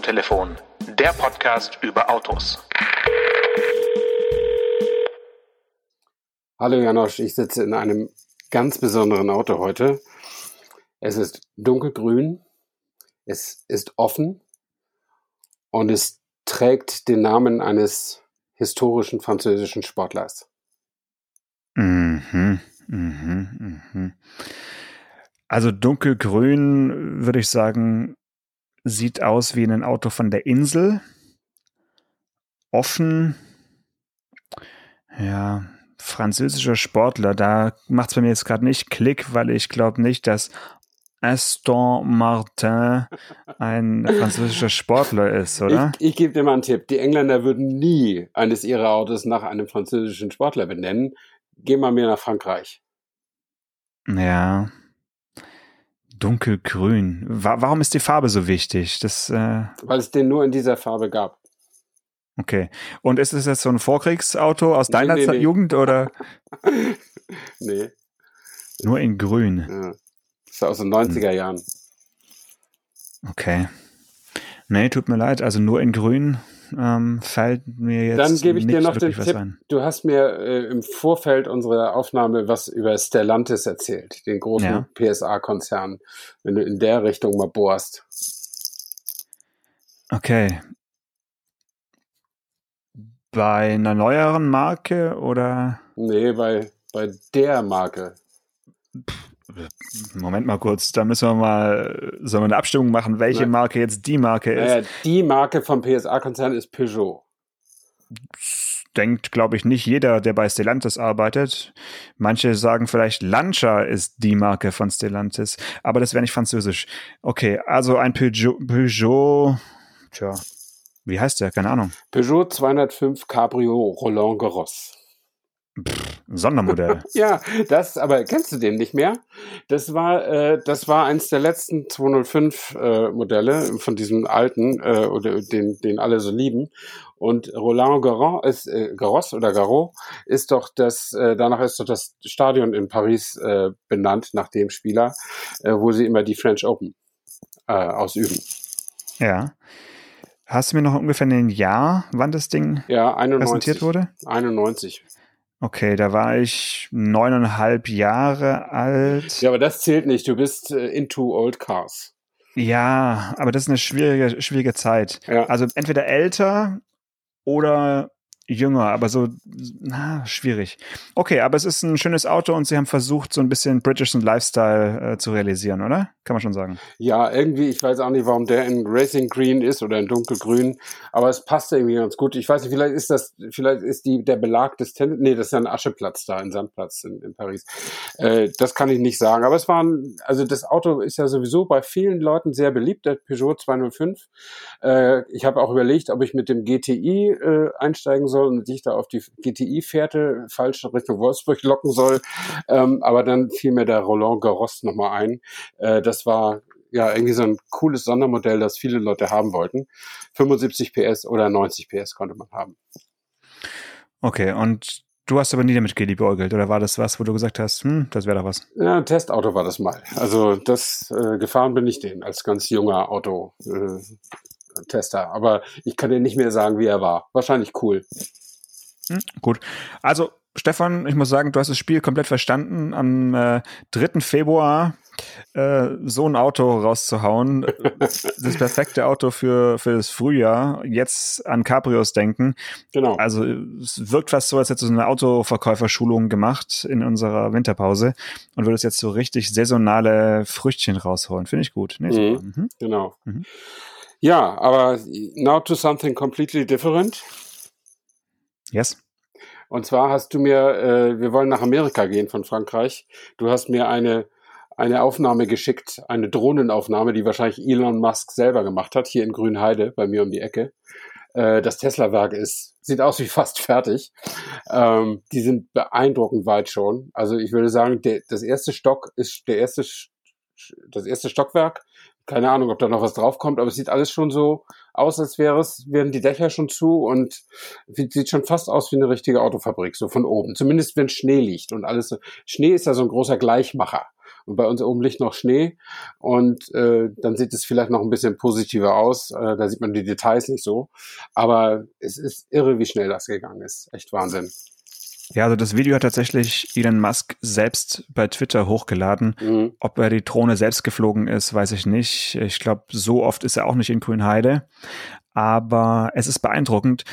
Autotelefon, der Podcast über Autos. Hallo Janosch, ich sitze in einem ganz besonderen Auto heute. Es ist dunkelgrün, es ist offen und es trägt den Namen eines historischen französischen Sportlers. Mhm, mhm, mhm. Also dunkelgrün würde ich sagen, sieht aus wie ein Auto von der Insel. Offen. Ja, französischer Sportler. Da macht es bei mir jetzt gerade nicht Klick, weil ich glaube nicht, dass Aston Martin ein französischer Sportler ist, oder? Ich, ich gebe dir mal einen Tipp. Die Engländer würden nie eines ihrer Autos nach einem französischen Sportler benennen. Geh mal mehr nach Frankreich. Ja, Dunkelgrün. Wa warum ist die Farbe so wichtig? Das, äh Weil es den nur in dieser Farbe gab. Okay. Und ist es jetzt so ein Vorkriegsauto aus deiner nee, nee, Jugend oder? nee. Nur in Grün. Ja. Das ist aus den 90er hm. Jahren. Okay. Nee, tut mir leid. Also nur in Grün ähm, fällt mir jetzt. Dann gebe ich dir noch den Tipp. Ein. Du hast mir äh, im Vorfeld unserer Aufnahme was über Stellantis erzählt, den großen ja. PSA-Konzern, wenn du in der Richtung mal bohrst. Okay. Bei einer neueren Marke oder? Nee, bei, bei der Marke. Moment mal kurz, da müssen wir mal, sollen wir eine Abstimmung machen, welche Nein. Marke jetzt die Marke ist? Naja, die Marke vom PSA-Konzern ist Peugeot. Denkt, glaube ich, nicht jeder, der bei Stellantis arbeitet. Manche sagen vielleicht, Lancia ist die Marke von Stellantis, aber das wäre nicht französisch. Okay, also ein Peugeot, Peugeot, tja, wie heißt der? Keine Ahnung. Peugeot 205 Cabrio Roland Garros. Pff, Sondermodell. ja, das, aber kennst du den nicht mehr? Das war, äh, das war eins der letzten 205 äh, Modelle von diesem alten, äh, oder den, den alle so lieben. Und Roland Garros ist, äh, Garros oder Garros ist doch das, äh, danach ist doch das Stadion in Paris äh, benannt nach dem Spieler, äh, wo sie immer die French Open äh, ausüben. Ja. Hast du mir noch ungefähr ein Jahr, wann das Ding ja, 91, präsentiert wurde? 91. Okay, da war ich neuneinhalb Jahre alt. Ja, aber das zählt nicht. Du bist äh, into old cars. Ja, aber das ist eine schwierige, schwierige Zeit. Ja. Also entweder älter oder jünger, aber so, na, schwierig. Okay, aber es ist ein schönes Auto und sie haben versucht, so ein bisschen britischen Lifestyle äh, zu realisieren, oder? Kann man schon sagen. Ja, irgendwie, ich weiß auch nicht, warum der in Racing Green ist oder in dunkelgrün, aber es passt irgendwie ganz gut. Ich weiß nicht, vielleicht ist das, vielleicht ist die, der Belag des Tennis, nee, das ist ja ein Ascheplatz da, ein Sandplatz in, in Paris. Äh, das kann ich nicht sagen, aber es war ein, also das Auto ist ja sowieso bei vielen Leuten sehr beliebt, der Peugeot 205. Äh, ich habe auch überlegt, ob ich mit dem GTI äh, einsteigen soll soll und sich da auf die GTI-Fährte falsch Richtung Wolfsburg locken soll. Ähm, aber dann fiel mir der Roland Garros nochmal ein. Äh, das war ja irgendwie so ein cooles Sondermodell, das viele Leute haben wollten. 75 PS oder 90 PS konnte man haben. Okay, und Du hast aber nie damit geliebäugelt, oder war das was, wo du gesagt hast, hm, das wäre doch was? Ja, ein Testauto war das mal. Also das äh, gefahren bin ich den als ganz junger Auto. Äh, Tester, aber ich kann dir nicht mehr sagen, wie er war. Wahrscheinlich cool. Hm, gut. Also, Stefan, ich muss sagen, du hast das Spiel komplett verstanden. Am äh, 3. Februar äh, so ein Auto rauszuhauen. das perfekte Auto für, für das Frühjahr. Jetzt an Cabrios denken. Genau. Also es wirkt fast so, als hättest du eine Autoverkäuferschulung gemacht in unserer Winterpause und würdest jetzt so richtig saisonale Früchtchen rausholen. Finde ich gut. Nee, mhm. Mhm. Genau. Mhm. Ja, aber now to something completely different. Yes. Und zwar hast du mir, äh, wir wollen nach Amerika gehen von Frankreich. Du hast mir eine eine Aufnahme geschickt, eine Drohnenaufnahme, die wahrscheinlich Elon Musk selber gemacht hat, hier in Grünheide, bei mir um die Ecke. Äh, das Tesla-Werk ist, sieht aus wie fast fertig. Ähm, die sind beeindruckend weit schon. Also ich würde sagen, der, das erste Stock ist der erste, das erste Stockwerk keine Ahnung, ob da noch was draufkommt, aber es sieht alles schon so aus, als wäre es, wären die Dächer schon zu und sieht schon fast aus wie eine richtige Autofabrik, so von oben. Zumindest wenn Schnee liegt und alles. Schnee ist ja so ein großer Gleichmacher. und bei uns oben liegt noch Schnee und äh, dann sieht es vielleicht noch ein bisschen positiver aus. Äh, da sieht man die Details nicht so. Aber es ist irre, wie schnell das gegangen ist. Echt Wahnsinn. Ja, also das Video hat tatsächlich Elon Musk selbst bei Twitter hochgeladen. Mhm. Ob er die Drohne selbst geflogen ist, weiß ich nicht. Ich glaube, so oft ist er auch nicht in Grünheide aber es ist beeindruckend.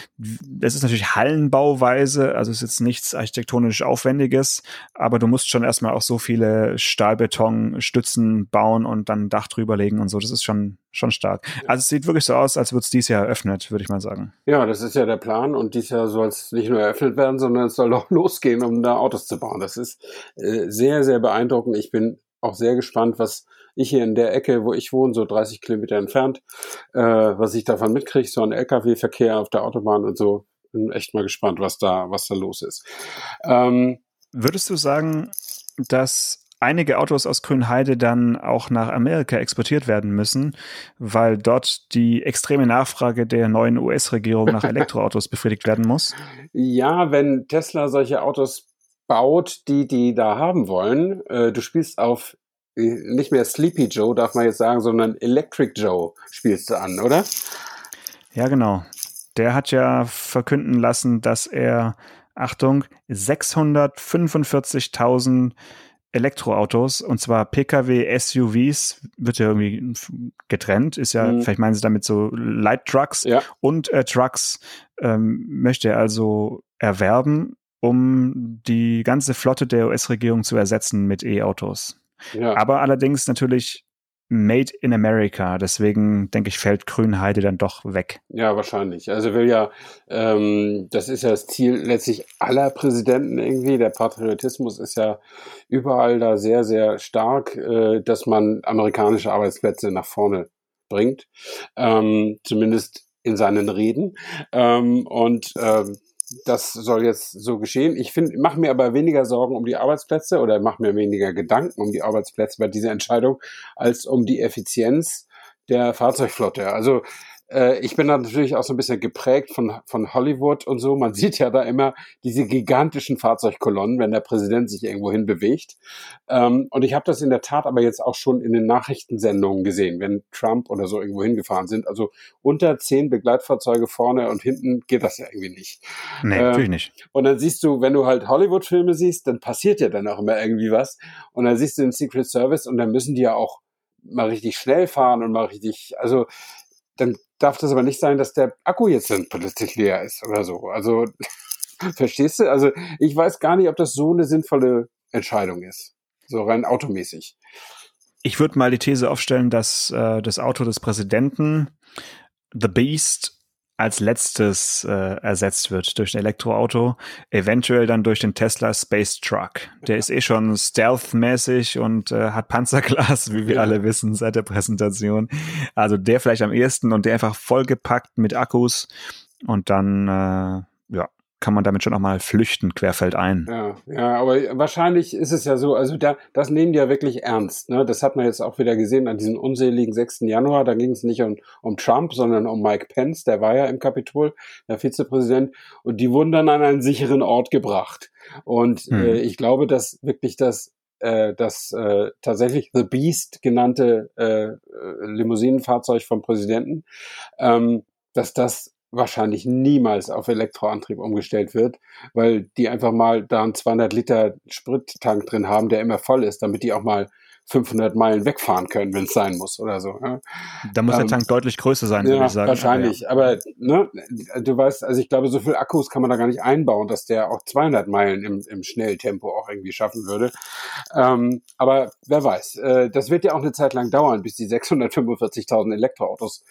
Es ist natürlich Hallenbauweise, also es ist jetzt nichts architektonisch Aufwendiges, aber du musst schon erstmal auch so viele Stahlbetonstützen bauen und dann ein Dach drüber legen und so. Das ist schon, schon stark. Also es sieht wirklich so aus, als würde es dieses Jahr eröffnet, würde ich mal sagen. Ja, das ist ja der Plan und dieses Jahr soll es nicht nur eröffnet werden, sondern es soll auch losgehen, um da Autos zu bauen. Das ist äh, sehr, sehr beeindruckend. Ich bin auch sehr gespannt, was ich hier in der Ecke, wo ich wohne, so 30 Kilometer entfernt, äh, was ich davon mitkriege, so ein LKW-Verkehr auf der Autobahn und so. Bin echt mal gespannt, was da, was da los ist. Ähm, Würdest du sagen, dass einige Autos aus Grünheide dann auch nach Amerika exportiert werden müssen, weil dort die extreme Nachfrage der neuen US-Regierung nach Elektroautos befriedigt werden muss? Ja, wenn Tesla solche Autos baut, die die da haben wollen, äh, du spielst auf nicht mehr Sleepy Joe, darf man jetzt sagen, sondern Electric Joe spielst du an, oder? Ja, genau. Der hat ja verkünden lassen, dass er, Achtung, 645.000 Elektroautos, und zwar Pkw, SUVs, wird ja irgendwie getrennt, ist ja, mhm. vielleicht meinen sie damit so Light Trucks ja. und äh, Trucks ähm, möchte er also erwerben, um die ganze Flotte der US-Regierung zu ersetzen mit E-Autos. Ja. Aber allerdings natürlich Made in America. Deswegen denke ich, fällt Grünheide dann doch weg. Ja, wahrscheinlich. Also will ja, ähm, das ist ja das Ziel letztlich aller Präsidenten irgendwie. Der Patriotismus ist ja überall da sehr, sehr stark, äh, dass man amerikanische Arbeitsplätze nach vorne bringt. Ähm, zumindest in seinen Reden. Ähm, und ähm, das soll jetzt so geschehen. Ich finde, mache mir aber weniger Sorgen um die Arbeitsplätze oder mache mir weniger Gedanken um die Arbeitsplätze bei dieser Entscheidung als um die Effizienz der Fahrzeugflotte. Also äh, ich bin da natürlich auch so ein bisschen geprägt von, von Hollywood und so. Man sieht ja da immer diese gigantischen Fahrzeugkolonnen, wenn der Präsident sich irgendwo hin bewegt. Ähm, und ich habe das in der Tat aber jetzt auch schon in den Nachrichtensendungen gesehen, wenn Trump oder so irgendwo hingefahren sind. Also unter zehn Begleitfahrzeuge vorne und hinten geht das ja irgendwie nicht. Nee, ähm, natürlich nicht. Und dann siehst du, wenn du halt Hollywood-Filme siehst, dann passiert ja dann auch immer irgendwie was. Und dann siehst du den Secret Service und dann müssen die ja auch mal richtig schnell fahren und mal richtig, also dann darf das aber nicht sein, dass der Akku jetzt dann plötzlich leer ist oder so. Also, verstehst du? Also, ich weiß gar nicht, ob das so eine sinnvolle Entscheidung ist. So rein automäßig. Ich würde mal die These aufstellen, dass äh, das Auto des Präsidenten The Beast als letztes äh, ersetzt wird durch ein Elektroauto, eventuell dann durch den Tesla Space Truck. Der ist eh schon stealth-mäßig und äh, hat Panzerglas, wie wir ja. alle wissen seit der Präsentation. Also der vielleicht am ehesten und der einfach vollgepackt mit Akkus und dann äh, kann man damit schon auch mal flüchten, querfeldein. Ja, ja, aber wahrscheinlich ist es ja so, also da, das nehmen die ja wirklich ernst. Ne? Das hat man jetzt auch wieder gesehen an diesem unseligen 6. Januar. Da ging es nicht um, um Trump, sondern um Mike Pence, der war ja im Kapitol, der Vizepräsident, und die wurden dann an einen sicheren Ort gebracht. Und hm. äh, ich glaube, dass wirklich das äh, das äh, tatsächlich The Beast genannte äh, Limousinenfahrzeug vom Präsidenten, ähm, dass das wahrscheinlich niemals auf Elektroantrieb umgestellt wird, weil die einfach mal da einen 200 Liter Sprittank drin haben, der immer voll ist, damit die auch mal 500 Meilen wegfahren können, wenn es sein muss oder so. Ja. Da muss ähm, der Tank deutlich größer sein, ja, würde ich sagen. Wahrscheinlich, aber, ne, du weißt, also ich glaube, so viel Akkus kann man da gar nicht einbauen, dass der auch 200 Meilen im, im Schnelltempo auch irgendwie schaffen würde. Ähm, aber wer weiß, äh, das wird ja auch eine Zeit lang dauern, bis die 645.000 Elektroautos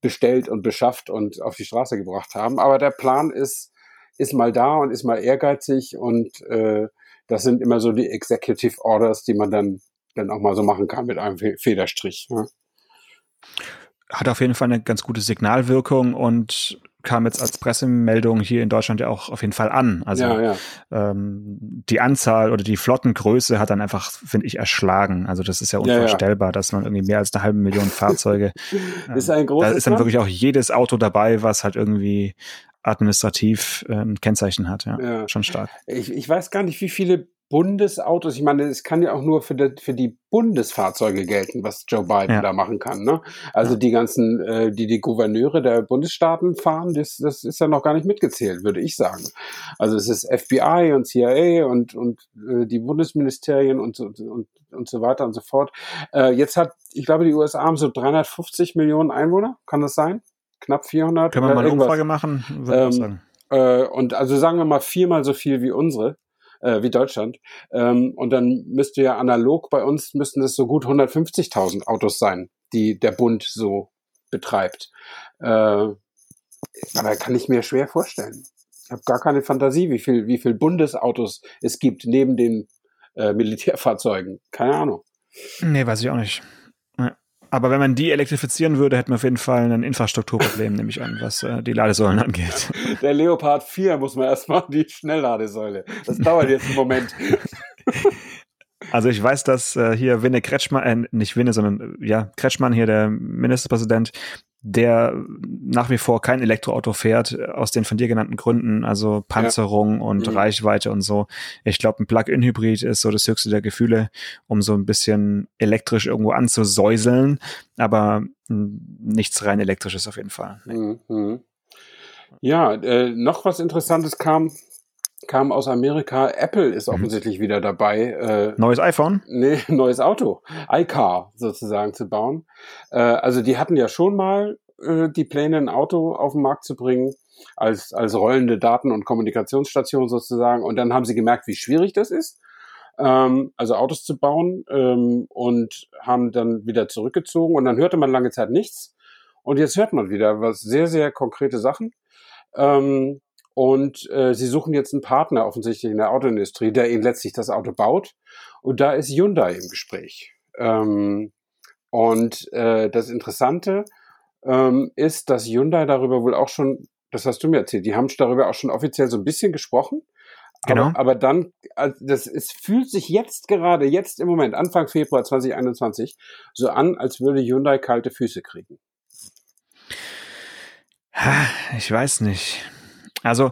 bestellt und beschafft und auf die Straße gebracht haben. Aber der Plan ist, ist mal da und ist mal ehrgeizig und äh, das sind immer so die Executive Orders, die man dann, dann auch mal so machen kann mit einem Federstrich. Ne? Hat auf jeden Fall eine ganz gute Signalwirkung und kam jetzt als Pressemeldung hier in Deutschland ja auch auf jeden Fall an. Also ja, ja. Ähm, die Anzahl oder die Flottengröße hat dann einfach, finde ich, erschlagen. Also das ist ja unvorstellbar, ja, dass man irgendwie mehr als eine halbe Million Fahrzeuge. ist ein großes da ist dann wirklich auch jedes Auto dabei, was halt irgendwie administrativ äh, ein Kennzeichen hat. Ja, ja. schon stark. Ich, ich weiß gar nicht, wie viele Bundesautos, ich meine, es kann ja auch nur für die, für die Bundesfahrzeuge gelten, was Joe Biden ja. da machen kann. Ne? Also ja. die ganzen, äh, die die Gouverneure der Bundesstaaten fahren, das, das ist ja noch gar nicht mitgezählt, würde ich sagen. Also es ist FBI und CIA und, und äh, die Bundesministerien und, und, und, und so weiter und so fort. Äh, jetzt hat, ich glaube, die USA haben so 350 Millionen Einwohner, kann das sein? Knapp 400? Können wir mal eine Umfrage machen? Ähm, äh, und also sagen wir mal viermal so viel wie unsere äh, wie Deutschland. Ähm, und dann müsste ja analog bei uns müssten es so gut 150.000 Autos sein, die der Bund so betreibt. Äh, aber kann ich mir schwer vorstellen. Ich habe gar keine Fantasie, wie viel, wie viel Bundesautos es gibt neben den äh, Militärfahrzeugen. Keine Ahnung. Nee, weiß ich auch nicht. Aber wenn man die elektrifizieren würde, hätten wir auf jeden Fall ein Infrastrukturproblem, nehme ich an, was äh, die Ladesäulen angeht. Der Leopard 4 muss man erstmal die Schnellladesäule. Das dauert jetzt einen Moment. Also ich weiß, dass äh, hier Winne Kretschmann, äh, nicht Winne, sondern äh, ja, Kretschmann hier, der Ministerpräsident, der nach wie vor kein Elektroauto fährt, äh, aus den von dir genannten Gründen, also Panzerung ja. und mhm. Reichweite und so. Ich glaube, ein Plug-in-Hybrid ist so das höchste der Gefühle, um so ein bisschen elektrisch irgendwo anzusäuseln, aber nichts rein elektrisches auf jeden Fall. Nee. Mhm. Ja, äh, noch was Interessantes kam kam aus Amerika. Apple ist mhm. offensichtlich mhm. wieder dabei. Äh, neues iPhone? Nee, neues Auto. iCar sozusagen zu bauen. Äh, also die hatten ja schon mal äh, die Pläne, ein Auto auf den Markt zu bringen, als, als rollende Daten- und Kommunikationsstation sozusagen. Und dann haben sie gemerkt, wie schwierig das ist. Ähm, also Autos zu bauen ähm, und haben dann wieder zurückgezogen und dann hörte man lange Zeit nichts und jetzt hört man wieder was sehr, sehr konkrete Sachen. Ähm, und äh, sie suchen jetzt einen Partner offensichtlich in der Autoindustrie, der ihnen letztlich das Auto baut. Und da ist Hyundai im Gespräch. Ähm, und äh, das Interessante ähm, ist, dass Hyundai darüber wohl auch schon, das hast du mir erzählt, die haben darüber auch schon offiziell so ein bisschen gesprochen. Genau. Aber, aber dann, also das, es fühlt sich jetzt gerade, jetzt im Moment, Anfang Februar 2021, so an, als würde Hyundai kalte Füße kriegen. Ich weiß nicht. Also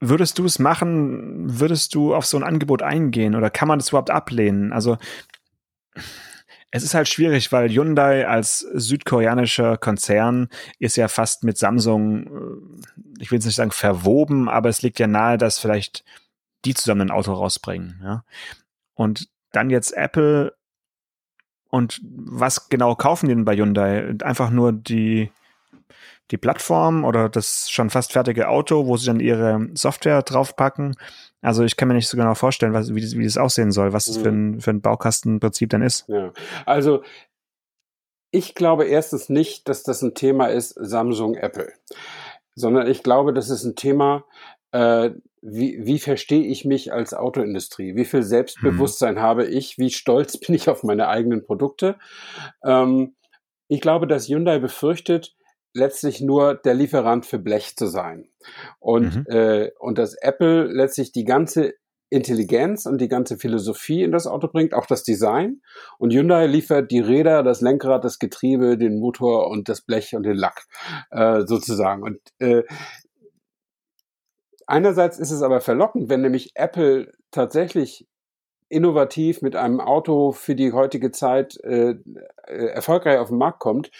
würdest du es machen, würdest du auf so ein Angebot eingehen oder kann man das überhaupt ablehnen? Also es ist halt schwierig, weil Hyundai als südkoreanischer Konzern ist ja fast mit Samsung, äh, ich will jetzt nicht sagen verwoben, aber es liegt ja nahe, dass vielleicht die zusammen ein Auto rausbringen. Ja? Und dann jetzt Apple und was genau kaufen die denn bei Hyundai? Einfach nur die die Plattform oder das schon fast fertige Auto, wo sie dann ihre Software draufpacken. Also ich kann mir nicht so genau vorstellen, was, wie, das, wie das aussehen soll, was das für ein, für ein Baukastenprinzip dann ist. Ja. Also ich glaube erstens nicht, dass das ein Thema ist Samsung, Apple, sondern ich glaube, das ist ein Thema, äh, wie, wie verstehe ich mich als Autoindustrie? Wie viel Selbstbewusstsein hm. habe ich? Wie stolz bin ich auf meine eigenen Produkte? Ähm, ich glaube, dass Hyundai befürchtet, letztlich nur der Lieferant für Blech zu sein. Und, mhm. äh, und dass Apple letztlich die ganze Intelligenz und die ganze Philosophie in das Auto bringt, auch das Design. Und Hyundai liefert die Räder, das Lenkrad, das Getriebe, den Motor und das Blech und den Lack äh, sozusagen. Und äh, einerseits ist es aber verlockend, wenn nämlich Apple tatsächlich innovativ mit einem Auto für die heutige Zeit äh, äh erfolgreich auf den Markt kommt,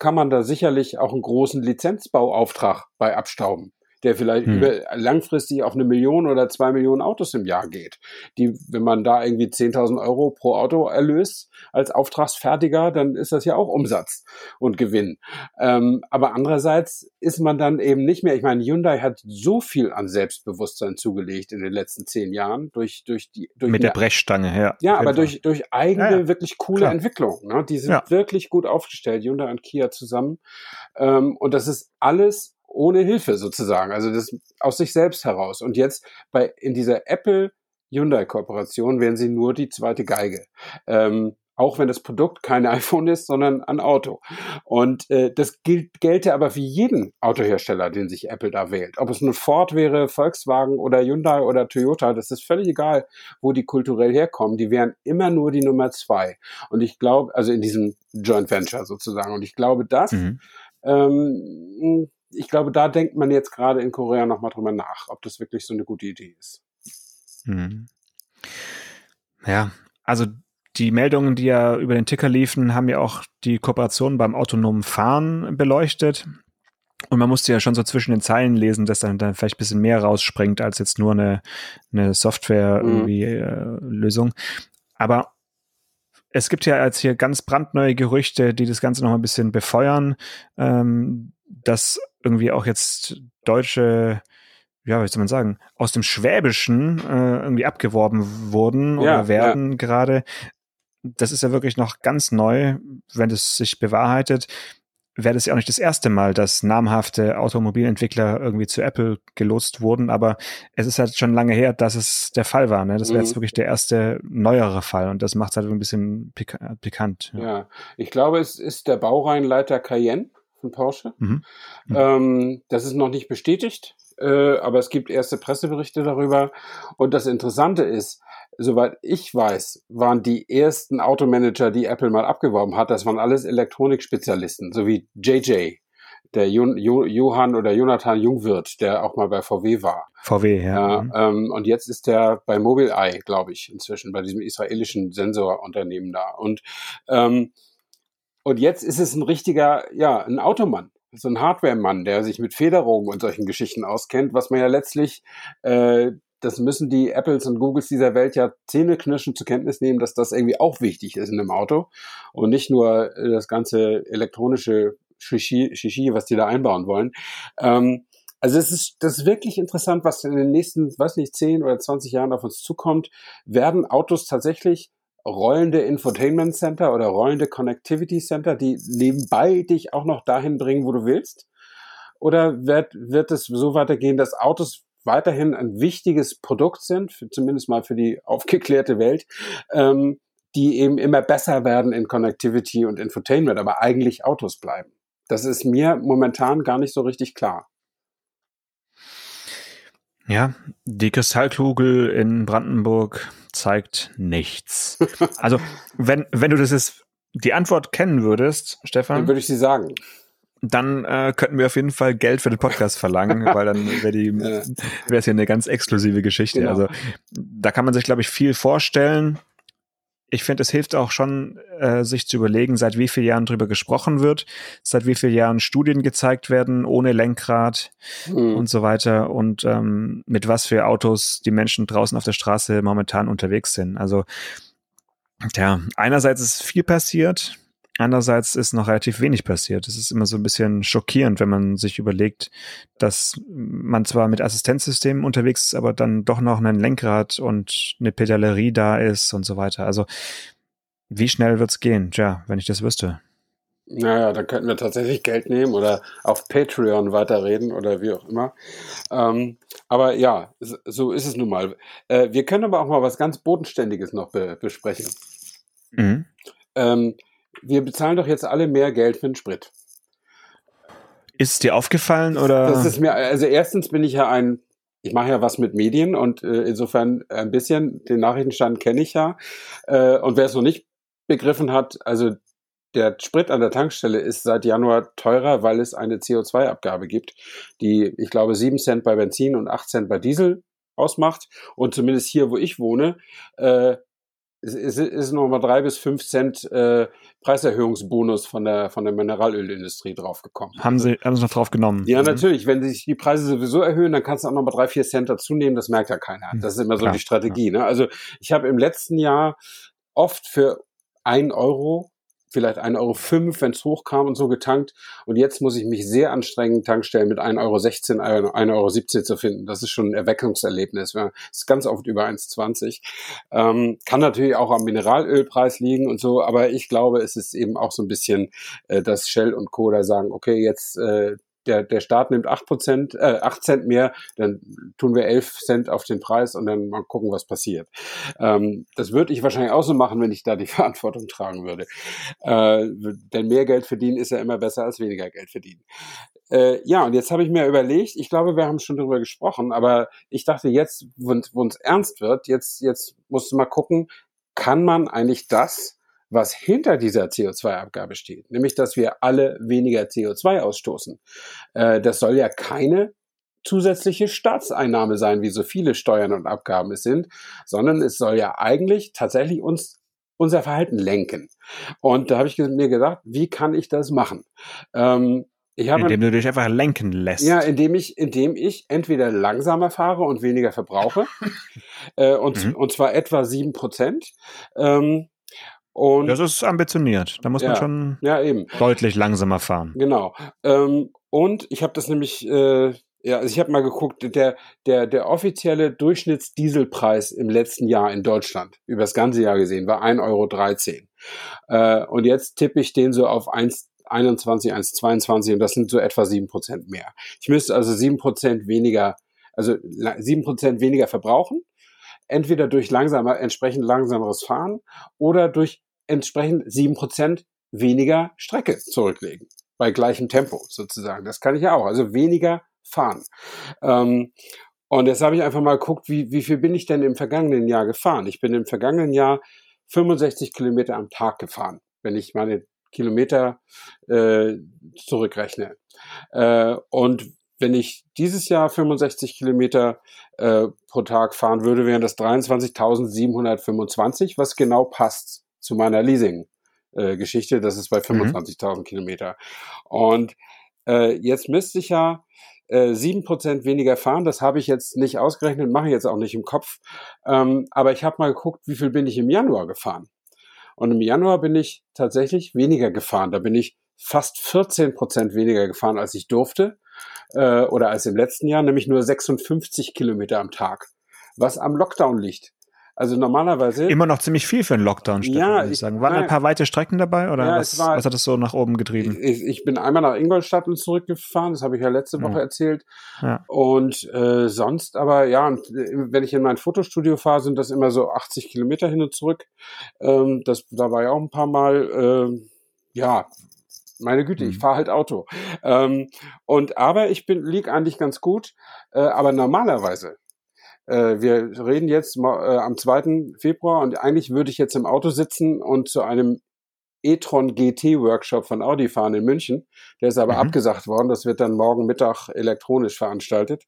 kann man da sicherlich auch einen großen Lizenzbauauftrag bei abstauben der vielleicht hm. über, langfristig auf eine Million oder zwei Millionen Autos im Jahr geht. Die, wenn man da irgendwie 10.000 Euro pro Auto erlöst als Auftragsfertiger, dann ist das ja auch Umsatz und Gewinn. Ähm, aber andererseits ist man dann eben nicht mehr, ich meine, Hyundai hat so viel an Selbstbewusstsein zugelegt in den letzten zehn Jahren durch, durch die, durch mit eine, der Brechstange, ja. Ja, aber durch, durch eigene, ja, ja. wirklich coole Klar. Entwicklung. Ne? Die sind ja. wirklich gut aufgestellt, Hyundai und Kia zusammen. Ähm, und das ist alles ohne Hilfe sozusagen, also das aus sich selbst heraus. Und jetzt bei in dieser Apple Hyundai Kooperation werden sie nur die zweite Geige. Ähm, auch wenn das Produkt kein iPhone ist, sondern ein Auto. Und äh, das gilt, gelte aber für jeden Autohersteller, den sich Apple da wählt. Ob es nun Ford wäre, Volkswagen oder Hyundai oder Toyota, das ist völlig egal, wo die kulturell herkommen. Die wären immer nur die Nummer zwei. Und ich glaube, also in diesem Joint Venture sozusagen. Und ich glaube, das mhm. ähm, ich glaube, da denkt man jetzt gerade in Korea nochmal drüber nach, ob das wirklich so eine gute Idee ist. Mhm. Ja, also die Meldungen, die ja über den Ticker liefen, haben ja auch die Kooperation beim autonomen Fahren beleuchtet. Und man musste ja schon so zwischen den Zeilen lesen, dass dann, dann vielleicht ein bisschen mehr rausspringt als jetzt nur eine, eine Software-Lösung. Mhm. Äh, Aber es gibt ja jetzt hier ganz brandneue Gerüchte, die das Ganze noch ein bisschen befeuern, ähm, dass irgendwie auch jetzt deutsche ja, wie soll man sagen, aus dem Schwäbischen äh, irgendwie abgeworben wurden ja, oder werden ja. gerade. Das ist ja wirklich noch ganz neu, wenn es sich bewahrheitet. Wäre das ja auch nicht das erste Mal, dass namhafte Automobilentwickler irgendwie zu Apple gelotst wurden, aber es ist halt schon lange her, dass es der Fall war. Ne? Das wäre mhm. jetzt wirklich der erste neuere Fall und das macht es halt ein bisschen pik pikant. Ja. ja, ich glaube, es ist der Baureihenleiter Cayenne von Porsche. Mhm. Mhm. Ähm, das ist noch nicht bestätigt äh, aber es gibt erste Presseberichte darüber. Und das Interessante ist, soweit ich weiß, waren die ersten Automanager, die Apple mal abgeworben hat, das waren alles Elektronikspezialisten, so wie JJ, der jo jo Johann oder Jonathan Jungwirth, der auch mal bei VW war. VW, ja. äh, ähm, und jetzt ist der bei Mobileye, glaube ich, inzwischen, bei diesem israelischen Sensorunternehmen da. Und, ähm, und jetzt ist es ein richtiger, ja, ein Automann so ein Hardware-Mann, der sich mit Federung und solchen Geschichten auskennt, was man ja letztlich, äh, das müssen die Apples und Googles dieser Welt ja zähneknirschen zur Kenntnis nehmen, dass das irgendwie auch wichtig ist in einem Auto und nicht nur äh, das ganze elektronische Shishi, Shishi was die da einbauen wollen. Ähm, also es ist, das ist wirklich interessant, was in den nächsten, weiß nicht, 10 oder 20 Jahren auf uns zukommt. Werden Autos tatsächlich rollende Infotainment Center oder rollende Connectivity Center, die nebenbei dich auch noch dahin bringen, wo du willst? Oder wird, wird es so weitergehen, dass Autos weiterhin ein wichtiges Produkt sind, für, zumindest mal für die aufgeklärte Welt, ähm, die eben immer besser werden in Connectivity und Infotainment, aber eigentlich Autos bleiben? Das ist mir momentan gar nicht so richtig klar. Ja, die Kristallkugel in Brandenburg zeigt nichts. Also, wenn, wenn du das jetzt die Antwort kennen würdest, Stefan. Dann würde ich sie sagen. Dann äh, könnten wir auf jeden Fall Geld für den Podcast verlangen, weil dann wäre die wäre es ja eine ganz exklusive Geschichte. Genau. Also da kann man sich, glaube ich, viel vorstellen ich finde, es hilft auch schon, äh, sich zu überlegen, seit wie vielen Jahren drüber gesprochen wird, seit wie vielen Jahren Studien gezeigt werden, ohne Lenkrad mhm. und so weiter und ähm, mit was für Autos die Menschen draußen auf der Straße momentan unterwegs sind. Also, ja, einerseits ist viel passiert, Andererseits ist noch relativ wenig passiert. Es ist immer so ein bisschen schockierend, wenn man sich überlegt, dass man zwar mit Assistenzsystemen unterwegs ist, aber dann doch noch ein Lenkrad und eine Pedalerie da ist und so weiter. Also wie schnell wird's gehen? Tja, wenn ich das wüsste. Naja, dann könnten wir tatsächlich Geld nehmen oder auf Patreon weiterreden oder wie auch immer. Ähm, aber ja, so ist es nun mal. Äh, wir können aber auch mal was ganz Bodenständiges noch be besprechen. Mhm. Ähm, wir bezahlen doch jetzt alle mehr Geld für den Sprit. Ist dir aufgefallen oder? Das ist mir, also erstens bin ich ja ein, ich mache ja was mit Medien und äh, insofern ein bisschen den Nachrichtenstand kenne ich ja. Äh, und wer es noch nicht begriffen hat, also der Sprit an der Tankstelle ist seit Januar teurer, weil es eine CO2-Abgabe gibt, die, ich glaube, sieben Cent bei Benzin und acht Cent bei Diesel ausmacht. Und zumindest hier, wo ich wohne, äh, ist, ist, ist nochmal drei bis fünf Cent äh, Preiserhöhungsbonus von der von der Mineralölindustrie draufgekommen. Haben Sie haben Sie noch drauf genommen? Ja, mhm. natürlich. Wenn sich die Preise sowieso erhöhen, dann kannst du auch nochmal drei vier Cent dazu nehmen. Das merkt ja keiner. Mhm. Das ist immer so Klar, die Strategie. Ne? Also ich habe im letzten Jahr oft für ein Euro vielleicht 1,05 Euro, wenn es hochkam und so getankt. Und jetzt muss ich mich sehr anstrengen, Tankstellen mit 1,16 Euro, 1,17 Euro zu finden. Das ist schon ein Erweckungserlebnis. Das ist ganz oft über 1,20. Ähm, kann natürlich auch am Mineralölpreis liegen und so, aber ich glaube, es ist eben auch so ein bisschen, äh, dass Shell und Co. da sagen, okay, jetzt äh, der, der Staat nimmt 8 Prozent, äh, 8 Cent mehr, dann tun wir 11 Cent auf den Preis und dann mal gucken, was passiert. Ähm, das würde ich wahrscheinlich auch so machen, wenn ich da die Verantwortung tragen würde. Äh, denn mehr Geld verdienen ist ja immer besser als weniger Geld verdienen. Äh, ja, und jetzt habe ich mir überlegt, ich glaube, wir haben schon darüber gesprochen, aber ich dachte jetzt, wo uns ernst wird, jetzt, jetzt musst du mal gucken, kann man eigentlich das, was hinter dieser CO2-Abgabe steht, nämlich dass wir alle weniger CO2 ausstoßen. Äh, das soll ja keine zusätzliche Staatseinnahme sein, wie so viele Steuern und Abgaben es sind, sondern es soll ja eigentlich tatsächlich uns unser Verhalten lenken. Und da habe ich mir gedacht, wie kann ich das machen? Ähm, indem du dich einfach lenken lässt. Ja, indem ich, indem ich entweder langsamer fahre und weniger verbrauche, äh, und, mhm. und zwar etwa sieben Prozent. Ähm, und das ist ambitioniert. Da muss ja, man schon ja, deutlich langsamer fahren. Genau. Ähm, und ich habe das nämlich, äh, ja, also ich habe mal geguckt, der, der, der offizielle Durchschnittsdieselpreis im letzten Jahr in Deutschland, über das ganze Jahr gesehen, war 1,13 Euro. Äh, und jetzt tippe ich den so auf 1,21, 1,22 und das sind so etwa 7% mehr. Ich müsste also 7% weniger, also 7% weniger verbrauchen entweder durch langsamer, entsprechend langsameres Fahren oder durch entsprechend sieben Prozent weniger Strecke zurücklegen. Bei gleichem Tempo sozusagen. Das kann ich ja auch. Also weniger fahren. Ähm, und jetzt habe ich einfach mal geguckt, wie, wie viel bin ich denn im vergangenen Jahr gefahren? Ich bin im vergangenen Jahr 65 Kilometer am Tag gefahren, wenn ich meine Kilometer äh, zurückrechne. Äh, und wenn ich dieses Jahr 65 Kilometer äh, pro Tag fahren würde, wären das 23.725, was genau passt zu meiner Leasing-Geschichte. Äh, das ist bei 25.000 mhm. Kilometer. Und äh, jetzt müsste ich ja äh, sieben Prozent weniger fahren. Das habe ich jetzt nicht ausgerechnet, mache ich jetzt auch nicht im Kopf. Ähm, aber ich habe mal geguckt, wie viel bin ich im Januar gefahren. Und im Januar bin ich tatsächlich weniger gefahren. Da bin ich fast 14 Prozent weniger gefahren, als ich durfte äh, oder als im letzten Jahr, nämlich nur 56 Kilometer am Tag, was am Lockdown liegt. Also normalerweise. Immer noch ziemlich viel für einen Lockdown, Stefan, ja, würde ich sagen. Waren nein, ein paar weite Strecken dabei oder ja, was, war, was hat das so nach oben getrieben? Ich, ich, bin einmal nach Ingolstadt und zurückgefahren, das habe ich ja letzte Woche ja. erzählt. Ja. Und äh, sonst aber, ja, und, äh, wenn ich in mein Fotostudio fahre, sind das immer so 80 Kilometer hin und zurück. Ähm, das, da war ja auch ein paar Mal, äh, ja, meine Güte, ich mhm. fahre halt Auto. Ähm, und aber ich bin lieg eigentlich ganz gut. Äh, aber normalerweise, äh, wir reden jetzt äh, am 2. Februar und eigentlich würde ich jetzt im Auto sitzen und zu einem e-tron GT Workshop von Audi fahren in München. Der ist aber mhm. abgesagt worden. Das wird dann morgen Mittag elektronisch veranstaltet.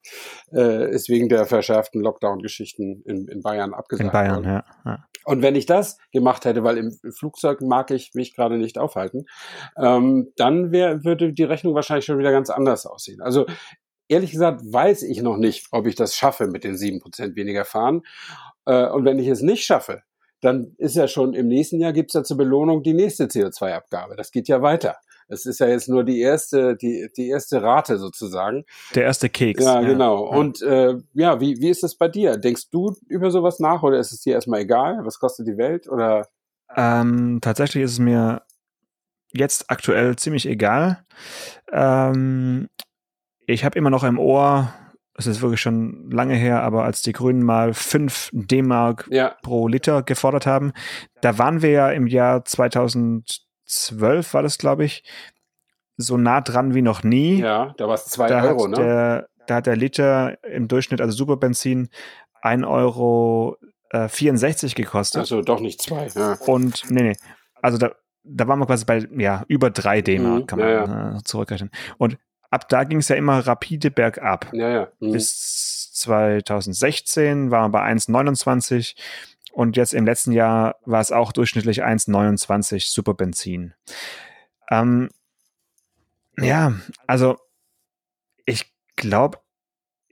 Äh, ist wegen der verschärften Lockdown-Geschichten in, in Bayern abgesagt in Bayern, worden. Ja, ja. Und wenn ich das gemacht hätte, weil im Flugzeug mag ich mich gerade nicht aufhalten, ähm, dann wär, würde die Rechnung wahrscheinlich schon wieder ganz anders aussehen. Also ehrlich gesagt weiß ich noch nicht, ob ich das schaffe mit den sieben Prozent weniger fahren. Äh, und wenn ich es nicht schaffe, dann ist ja schon im nächsten Jahr gibt's ja zur Belohnung die nächste CO2-Abgabe. Das geht ja weiter. Es ist ja jetzt nur die erste, die, die erste Rate sozusagen. Der erste Keks. Ja, ja. genau. Ja. Und äh, ja, wie, wie ist das bei dir? Denkst du über sowas nach oder ist es dir erstmal egal? Was kostet die Welt? Oder? Ähm, tatsächlich ist es mir jetzt aktuell ziemlich egal. Ähm, ich habe immer noch im Ohr, es ist wirklich schon lange her, aber als die Grünen mal 5 D-Mark ja. pro Liter gefordert haben, da waren wir ja im Jahr 2012, war das, glaube ich, so nah dran wie noch nie. Ja, da war es 2 Euro, ne? Der, da hat der Liter im Durchschnitt, also Superbenzin, 1,64 Euro äh, 64 gekostet. Also doch nicht zwei. Ja. Und nee, nee. Also da, da waren wir quasi bei ja, über 3 D-Mark, mhm, kann man ja, ja. Äh, zurückrechnen. Und ab da ging es ja immer rapide bergab. Ja, ja. Mhm. Bis 2016 waren wir bei 1,29 und jetzt im letzten Jahr war es auch durchschnittlich 1,29 Superbenzin. Ähm, ja, also ich glaube,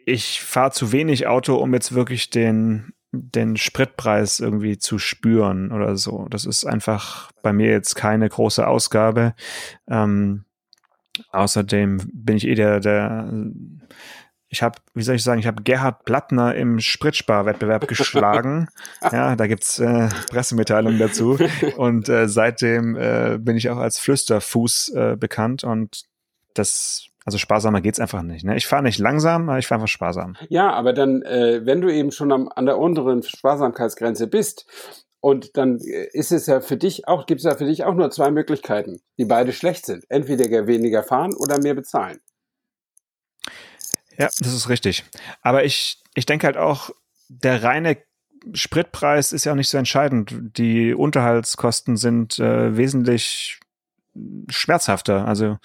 ich fahre zu wenig Auto, um jetzt wirklich den, den Spritpreis irgendwie zu spüren oder so. Das ist einfach bei mir jetzt keine große Ausgabe. Ähm, Außerdem bin ich eh der, der ich habe, wie soll ich sagen, ich habe Gerhard Plattner im Spritsparwettbewerb geschlagen. ja, da gibt's äh, Pressemitteilungen dazu. Und äh, seitdem äh, bin ich auch als Flüsterfuß äh, bekannt und das also sparsamer geht's einfach nicht. Ne? Ich fahre nicht langsam, aber ich fahre einfach sparsam. Ja, aber dann, äh, wenn du eben schon am, an der unteren Sparsamkeitsgrenze bist, und dann äh, ist es ja für dich auch, gibt es ja für dich auch nur zwei Möglichkeiten, die beide schlecht sind. Entweder weniger fahren oder mehr bezahlen. Ja, das ist richtig. Aber ich, ich denke halt auch, der reine Spritpreis ist ja auch nicht so entscheidend. Die Unterhaltskosten sind äh, wesentlich schmerzhafter. Also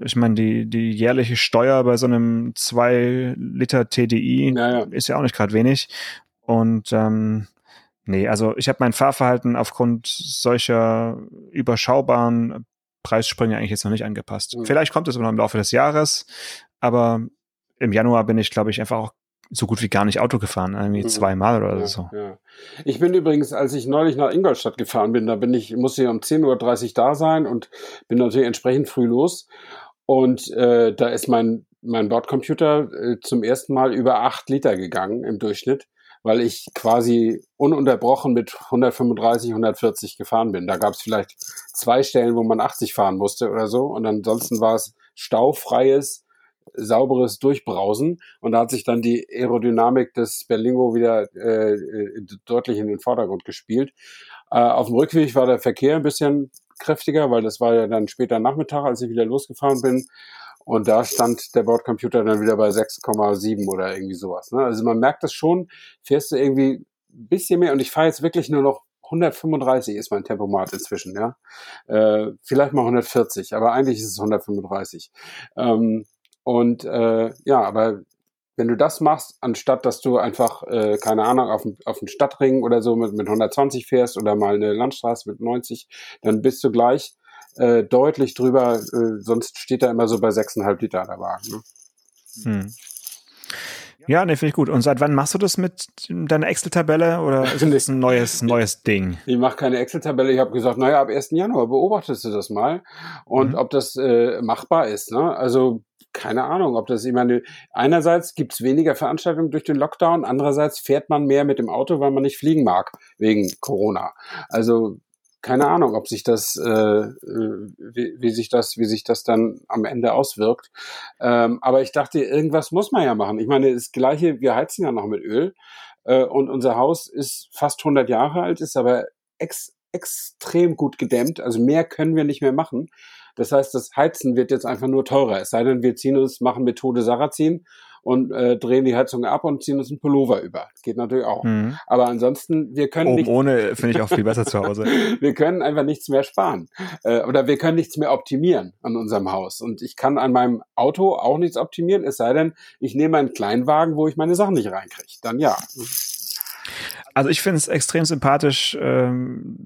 Ich meine, die, die jährliche Steuer bei so einem 2 Liter TDI ja, ja. ist ja auch nicht gerade wenig. Und ähm, nee, also ich habe mein Fahrverhalten aufgrund solcher überschaubaren Preissprünge eigentlich jetzt noch nicht angepasst. Mhm. Vielleicht kommt es noch im Laufe des Jahres, aber im Januar bin ich, glaube ich, einfach auch so gut wie gar nicht Auto gefahren, irgendwie mhm. zweimal oder ja, so. Ja. Ich bin übrigens, als ich neulich nach Ingolstadt gefahren bin, da bin ich, musste ich um 10.30 Uhr da sein und bin natürlich entsprechend früh los. Und äh, da ist mein, mein Bordcomputer äh, zum ersten Mal über acht Liter gegangen im Durchschnitt, weil ich quasi ununterbrochen mit 135, 140 gefahren bin. Da gab es vielleicht zwei Stellen, wo man 80 fahren musste oder so. Und ansonsten war es staufreies, sauberes Durchbrausen. Und da hat sich dann die Aerodynamik des Berlingo wieder äh, äh, deutlich in den Vordergrund gespielt. Äh, auf dem Rückweg war der Verkehr ein bisschen kräftiger, weil das war ja dann später Nachmittag, als ich wieder losgefahren bin. Und da stand der Bordcomputer dann wieder bei 6,7 oder irgendwie sowas. Ne? Also man merkt das schon, fährst du irgendwie ein bisschen mehr und ich fahre jetzt wirklich nur noch 135 ist mein Tempomat inzwischen, ja. Äh, vielleicht mal 140, aber eigentlich ist es 135. Ähm, und äh, ja, aber wenn du das machst, anstatt dass du einfach, äh, keine Ahnung, auf, auf den Stadtring oder so mit, mit 120 fährst oder mal eine Landstraße mit 90, dann bist du gleich äh, deutlich drüber, äh, sonst steht da immer so bei 6,5 Liter der Wagen. Ne? Hm. Ja, ne, finde ich gut. Und seit wann machst du das mit deiner Excel-Tabelle oder ist das ein neues, neues Ding? Ich mache keine Excel-Tabelle. Ich habe gesagt, naja, ab 1. Januar beobachtest du das mal und mhm. ob das äh, machbar ist. Ne? Also keine Ahnung, ob das, ich meine, einerseits gibt's weniger Veranstaltungen durch den Lockdown, andererseits fährt man mehr mit dem Auto, weil man nicht fliegen mag wegen Corona. Also keine Ahnung, ob sich das, äh, äh, wie, wie sich das, wie sich das dann am Ende auswirkt. Ähm, aber ich dachte, irgendwas muss man ja machen. Ich meine, das Gleiche, wir heizen ja noch mit Öl äh, und unser Haus ist fast 100 Jahre alt, ist aber ex extrem gut gedämmt. Also mehr können wir nicht mehr machen. Das heißt, das Heizen wird jetzt einfach nur teurer. Es sei denn, wir ziehen uns, machen Methode Sarrazin und äh, drehen die Heizung ab und ziehen uns einen Pullover über. Geht natürlich auch. Mhm. Aber ansonsten, wir können Oben nicht. Ohne finde ich auch viel besser zu Hause. wir können einfach nichts mehr sparen. Äh, oder wir können nichts mehr optimieren an unserem Haus. Und ich kann an meinem Auto auch nichts optimieren, es sei denn, ich nehme einen Kleinwagen, wo ich meine Sachen nicht reinkriege. Dann ja. Also ich finde es extrem sympathisch, ähm,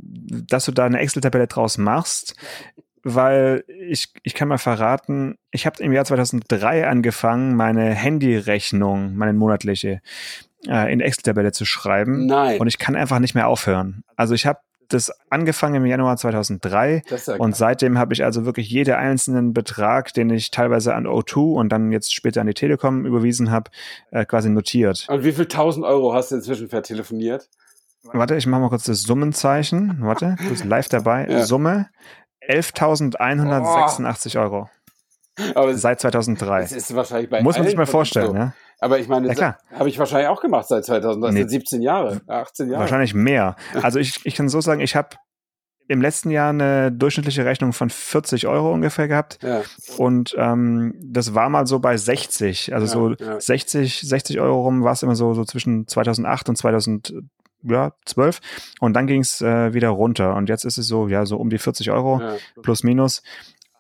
dass du da eine Excel-Tabelle draus machst weil ich, ich kann mal verraten, ich habe im Jahr 2003 angefangen, meine Handyrechnung, meine monatliche, äh, in Excel-Tabelle zu schreiben. Nein. Und ich kann einfach nicht mehr aufhören. Also ich habe das angefangen im Januar 2003 ja und seitdem habe ich also wirklich jeden einzelnen Betrag, den ich teilweise an O2 und dann jetzt später an die Telekom überwiesen habe, äh, quasi notiert. Und wie viel tausend Euro hast du inzwischen vertelefoniert? Warte, ich mache mal kurz das Summenzeichen. Warte, du bist live dabei. Ja. Summe 11.186 oh. Euro. Aber seit 2003. Das ist wahrscheinlich bei Muss man sich mal vorstellen, so. ja? Aber ich meine, ja, habe ich wahrscheinlich auch gemacht seit 2000. Das nee. sind 17 Jahre, 18 Jahre. Wahrscheinlich mehr. Also ich, ich kann so sagen, ich habe im letzten Jahr eine durchschnittliche Rechnung von 40 Euro ungefähr gehabt. Ja. Und ähm, das war mal so bei 60. Also ja, so ja. 60, 60 Euro rum war es immer so, so zwischen 2008 und 2000, ja, 12. Und dann ging es äh, wieder runter. Und jetzt ist es so, ja, so um die 40 Euro ja. plus minus.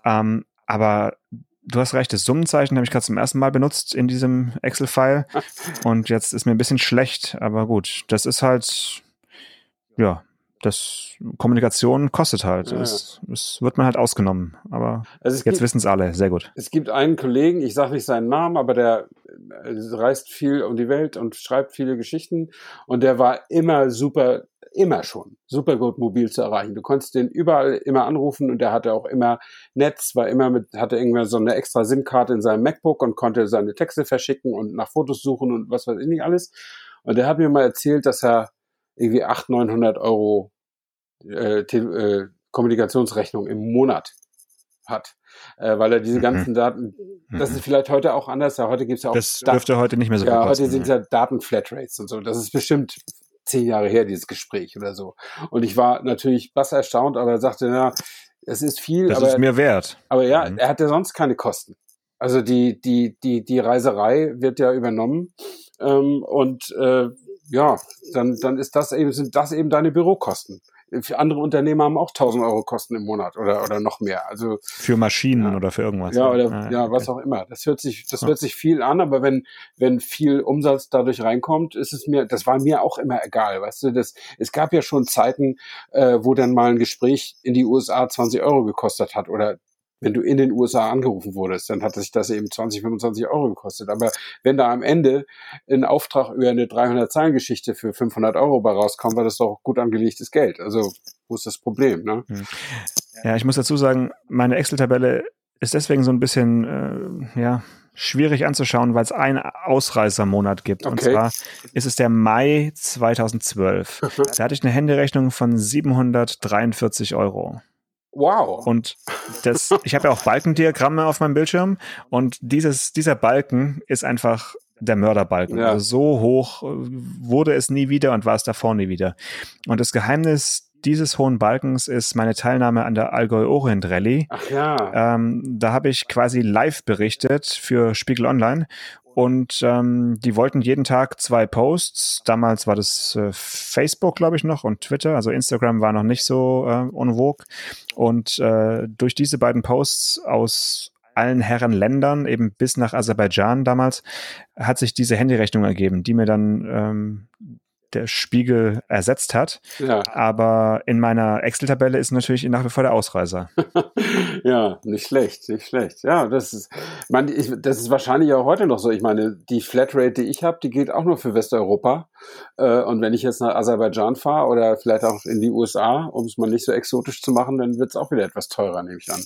Ähm, aber du hast recht, das Summenzeichen habe ich gerade zum ersten Mal benutzt in diesem Excel-File. Und jetzt ist mir ein bisschen schlecht, aber gut, das ist halt, ja, das Kommunikation kostet halt. Ja, es, es, wird man halt ausgenommen. Aber also jetzt wissen es alle. Sehr gut. Es gibt einen Kollegen, ich sage nicht seinen Namen, aber der äh, reist viel um die Welt und schreibt viele Geschichten. Und der war immer super, immer schon super gut mobil zu erreichen. Du konntest den überall immer anrufen und der hatte auch immer Netz, war immer mit, hatte irgendwann so eine extra SIM-Karte in seinem MacBook und konnte seine Texte verschicken und nach Fotos suchen und was weiß ich nicht alles. Und der hat mir mal erzählt, dass er irgendwie 800, 900 Euro äh, äh, Kommunikationsrechnung im Monat hat, äh, weil er diese mhm. ganzen mhm. Daten, das ist vielleicht heute auch anders, ja, heute gibt's ja auch Das dürfte heute nicht mehr so Ja, heute sind ja Datenflatrates und so, das ist bestimmt zehn Jahre her, dieses Gespräch oder so. Und ich war natürlich bass erstaunt, aber er sagte, na, es ist viel. Das aber, ist mir wert. Aber ja, mhm. er hat ja sonst keine Kosten. Also die, die, die, die Reiserei wird ja übernommen ähm, und äh, ja, dann, dann ist das eben, sind das eben deine Bürokosten. Für andere Unternehmer haben auch 1000 Euro Kosten im Monat oder, oder noch mehr. Also für Maschinen ja. oder für irgendwas. Ja, oder, ja, ja was auch immer. Das hört sich, das hört sich viel an, aber wenn, wenn viel Umsatz dadurch reinkommt, ist es mir, das war mir auch immer egal, weißt du, das, es gab ja schon Zeiten, äh, wo dann mal ein Gespräch in die USA 20 Euro gekostet hat oder wenn du in den USA angerufen wurdest, dann hat sich das eben 20, 25 Euro gekostet. Aber wenn da am Ende ein Auftrag über eine 300-Zahlen-Geschichte für 500 Euro bei rauskommt, war das doch gut angelegtes Geld. Also, wo ist das Problem? Ne? Hm. Ja, ich muss dazu sagen, meine Excel-Tabelle ist deswegen so ein bisschen, äh, ja, schwierig anzuschauen, weil es einen Ausreißermonat gibt. Okay. Und zwar ist es der Mai 2012. da hatte ich eine Händerechnung von 743 Euro. Wow. Und das, ich habe ja auch Balkendiagramme auf meinem Bildschirm und dieses, dieser Balken ist einfach der Mörderbalken. Ja. Also so hoch äh, wurde es nie wieder und war es davor nie wieder. Und das Geheimnis dieses hohen Balkens ist meine Teilnahme an der Allgäu Orient Rallye. Ach ja. Ähm, da habe ich quasi live berichtet für Spiegel Online und ähm, die wollten jeden Tag zwei Posts. Damals war das äh, Facebook, glaube ich, noch und Twitter. Also Instagram war noch nicht so äh, vogue. Und äh, durch diese beiden Posts aus allen Herren Ländern, eben bis nach Aserbaidschan damals, hat sich diese Handyrechnung ergeben, die mir dann ähm, der Spiegel ersetzt hat. Ja. Aber in meiner Excel-Tabelle ist natürlich nach wie vor der Ausreißer. ja, nicht schlecht, nicht schlecht. Ja, das ist, man, ich, das ist wahrscheinlich auch heute noch so. Ich meine, die Flatrate, die ich habe, die geht auch nur für Westeuropa. Äh, und wenn ich jetzt nach Aserbaidschan fahre oder vielleicht auch in die USA, um es mal nicht so exotisch zu machen, dann wird es auch wieder etwas teurer, nehme ich an.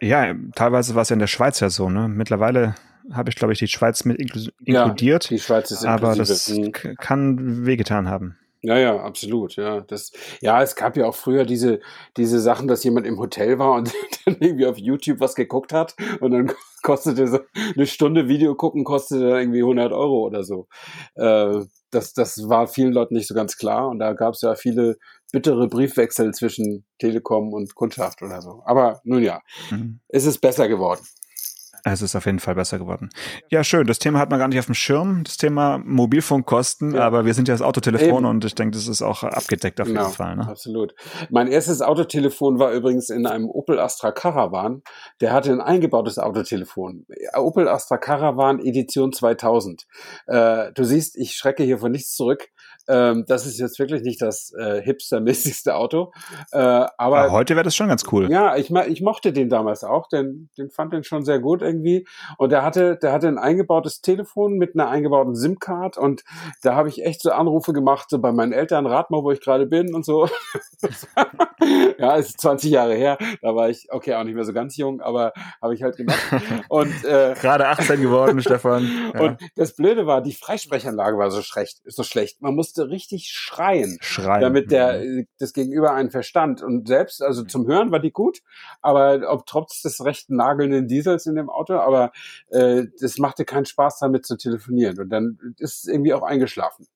Ja, teilweise war es ja in der Schweiz ja so. Ne? Mittlerweile habe ich, glaube ich, die Schweiz mit inkludiert. Ja, die Schweiz ist inklusive. Aber das mhm. kann wehgetan haben. Ja, ja, absolut, ja. Das, ja, es gab ja auch früher diese, diese Sachen, dass jemand im Hotel war und dann irgendwie auf YouTube was geguckt hat und dann kostete so eine Stunde Video gucken, kostete dann irgendwie 100 Euro oder so. Äh, das, das war vielen Leuten nicht so ganz klar und da gab es ja viele bittere Briefwechsel zwischen Telekom und Kundschaft oder so. Aber nun ja, mhm. es ist besser geworden. Es ist auf jeden Fall besser geworden. Ja, schön. Das Thema hat man gar nicht auf dem Schirm, das Thema Mobilfunkkosten, ja. aber wir sind ja das Autotelefon Eben. und ich denke, das ist auch abgedeckt auf genau, jeden Fall. Ne? Absolut. Mein erstes Autotelefon war übrigens in einem Opel Astra Caravan. Der hatte ein eingebautes Autotelefon. Opel Astra Caravan Edition 2000. Äh, du siehst, ich schrecke hier von nichts zurück. Ähm, das ist jetzt wirklich nicht das äh, hipstermäßigste Auto. Äh, aber, aber heute wäre das schon ganz cool. Ja, ich, ich mochte den damals auch, denn den fand den schon sehr gut irgendwie. Und der hatte, der hatte ein eingebautes Telefon mit einer eingebauten SIM-Card und da habe ich echt so Anrufe gemacht, so bei meinen Eltern, rat mal, wo ich gerade bin und so. ja, ist 20 Jahre her. Da war ich, okay, auch nicht mehr so ganz jung, aber habe ich halt gemacht. Und äh, gerade 18 geworden, Stefan. Ja. Und das Blöde war, die Freisprechanlage war so schlecht, so schlecht. Man musste richtig schreien, schreien. damit der mhm. das Gegenüber einen verstand. Und selbst, also zum Hören war die gut, aber ob trotz des rechten nagelnden Diesels in dem Auto, aber äh, das machte keinen Spaß damit zu telefonieren. Und dann ist es irgendwie auch eingeschlafen.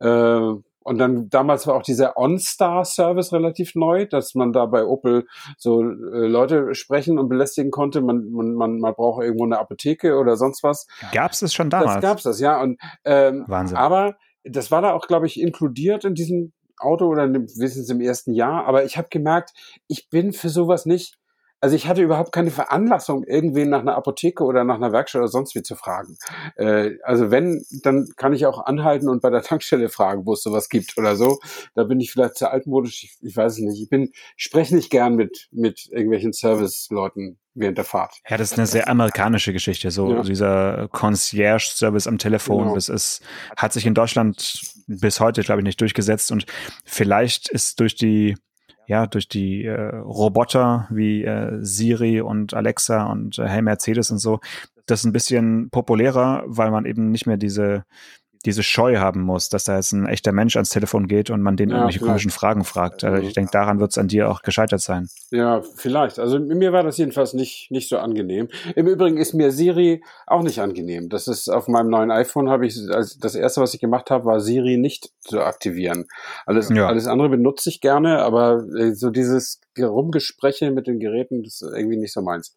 Äh, und dann damals war auch dieser OnStar-Service relativ neu, dass man da bei Opel so äh, Leute sprechen und belästigen konnte. Man, man, man, man braucht irgendwo eine Apotheke oder sonst was. Gab es das schon damals? Das gab es das, ja. Und, ähm, Wahnsinn. Aber das war da auch, glaube ich, inkludiert in diesem Auto oder wenigstens im ersten Jahr. Aber ich habe gemerkt, ich bin für sowas nicht also ich hatte überhaupt keine Veranlassung, irgendwen nach einer Apotheke oder nach einer Werkstatt oder sonst wie zu fragen. Äh, also wenn, dann kann ich auch anhalten und bei der Tankstelle fragen, wo es sowas gibt oder so. Da bin ich vielleicht zu altmodisch, ich, ich weiß es nicht. Ich bin, ich spreche nicht gern mit, mit irgendwelchen Service-Leuten während der Fahrt. Ja, das ist eine sehr amerikanische Geschichte. So ja. dieser Concierge-Service am Telefon, genau. das ist, hat sich in Deutschland bis heute, glaube ich, nicht durchgesetzt und vielleicht ist durch die ja, durch die äh, Roboter wie äh, Siri und Alexa und äh, Hey Mercedes und so, das ein bisschen populärer, weil man eben nicht mehr diese diese Scheu haben muss, dass da jetzt ein echter Mensch ans Telefon geht und man den ja, irgendwelche komischen Fragen fragt. Also ich denke, daran wird es an dir auch gescheitert sein. Ja, vielleicht. Also mir war das jedenfalls nicht, nicht so angenehm. Im Übrigen ist mir Siri auch nicht angenehm. Das ist auf meinem neuen iPhone habe ich, also das erste, was ich gemacht habe, war Siri nicht zu aktivieren. Alles, ja. alles andere benutze ich gerne, aber äh, so dieses Rumgespräche mit den Geräten, das ist irgendwie nicht so meins.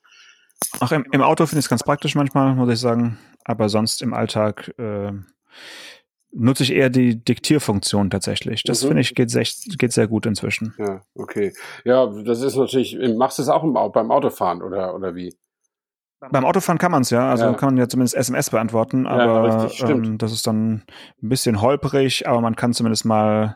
Ach, im, im Auto finde ich es ganz praktisch manchmal, muss ich sagen. Aber sonst im Alltag äh, nutze ich eher die Diktierfunktion tatsächlich. Das mhm. finde ich geht, sehr, geht sehr gut inzwischen. Ja, okay. Ja, das ist natürlich, machst du es auch im, beim Autofahren oder, oder wie? Beim Autofahren kann man es ja, also ja. kann man ja zumindest SMS beantworten, aber ja, richtig, ähm, das ist dann ein bisschen holperig, aber man kann zumindest mal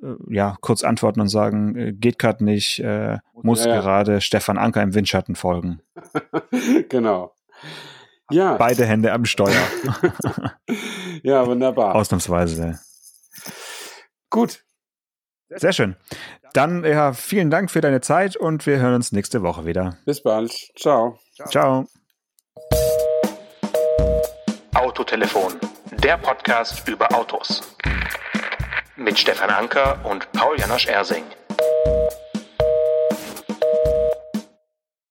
äh, ja kurz antworten und sagen, äh, geht gerade nicht, äh, muss ja, gerade Stefan Anker im Windschatten folgen. genau. Ja. Beide Hände am Steuer. ja, wunderbar. Ausnahmsweise. Gut. Sehr schön. Dann ja, vielen Dank für deine Zeit und wir hören uns nächste Woche wieder. Bis bald. Ciao. Ciao. Autotelefon, der Podcast über Autos. Mit Stefan Anker und Paul Janosch Ersing.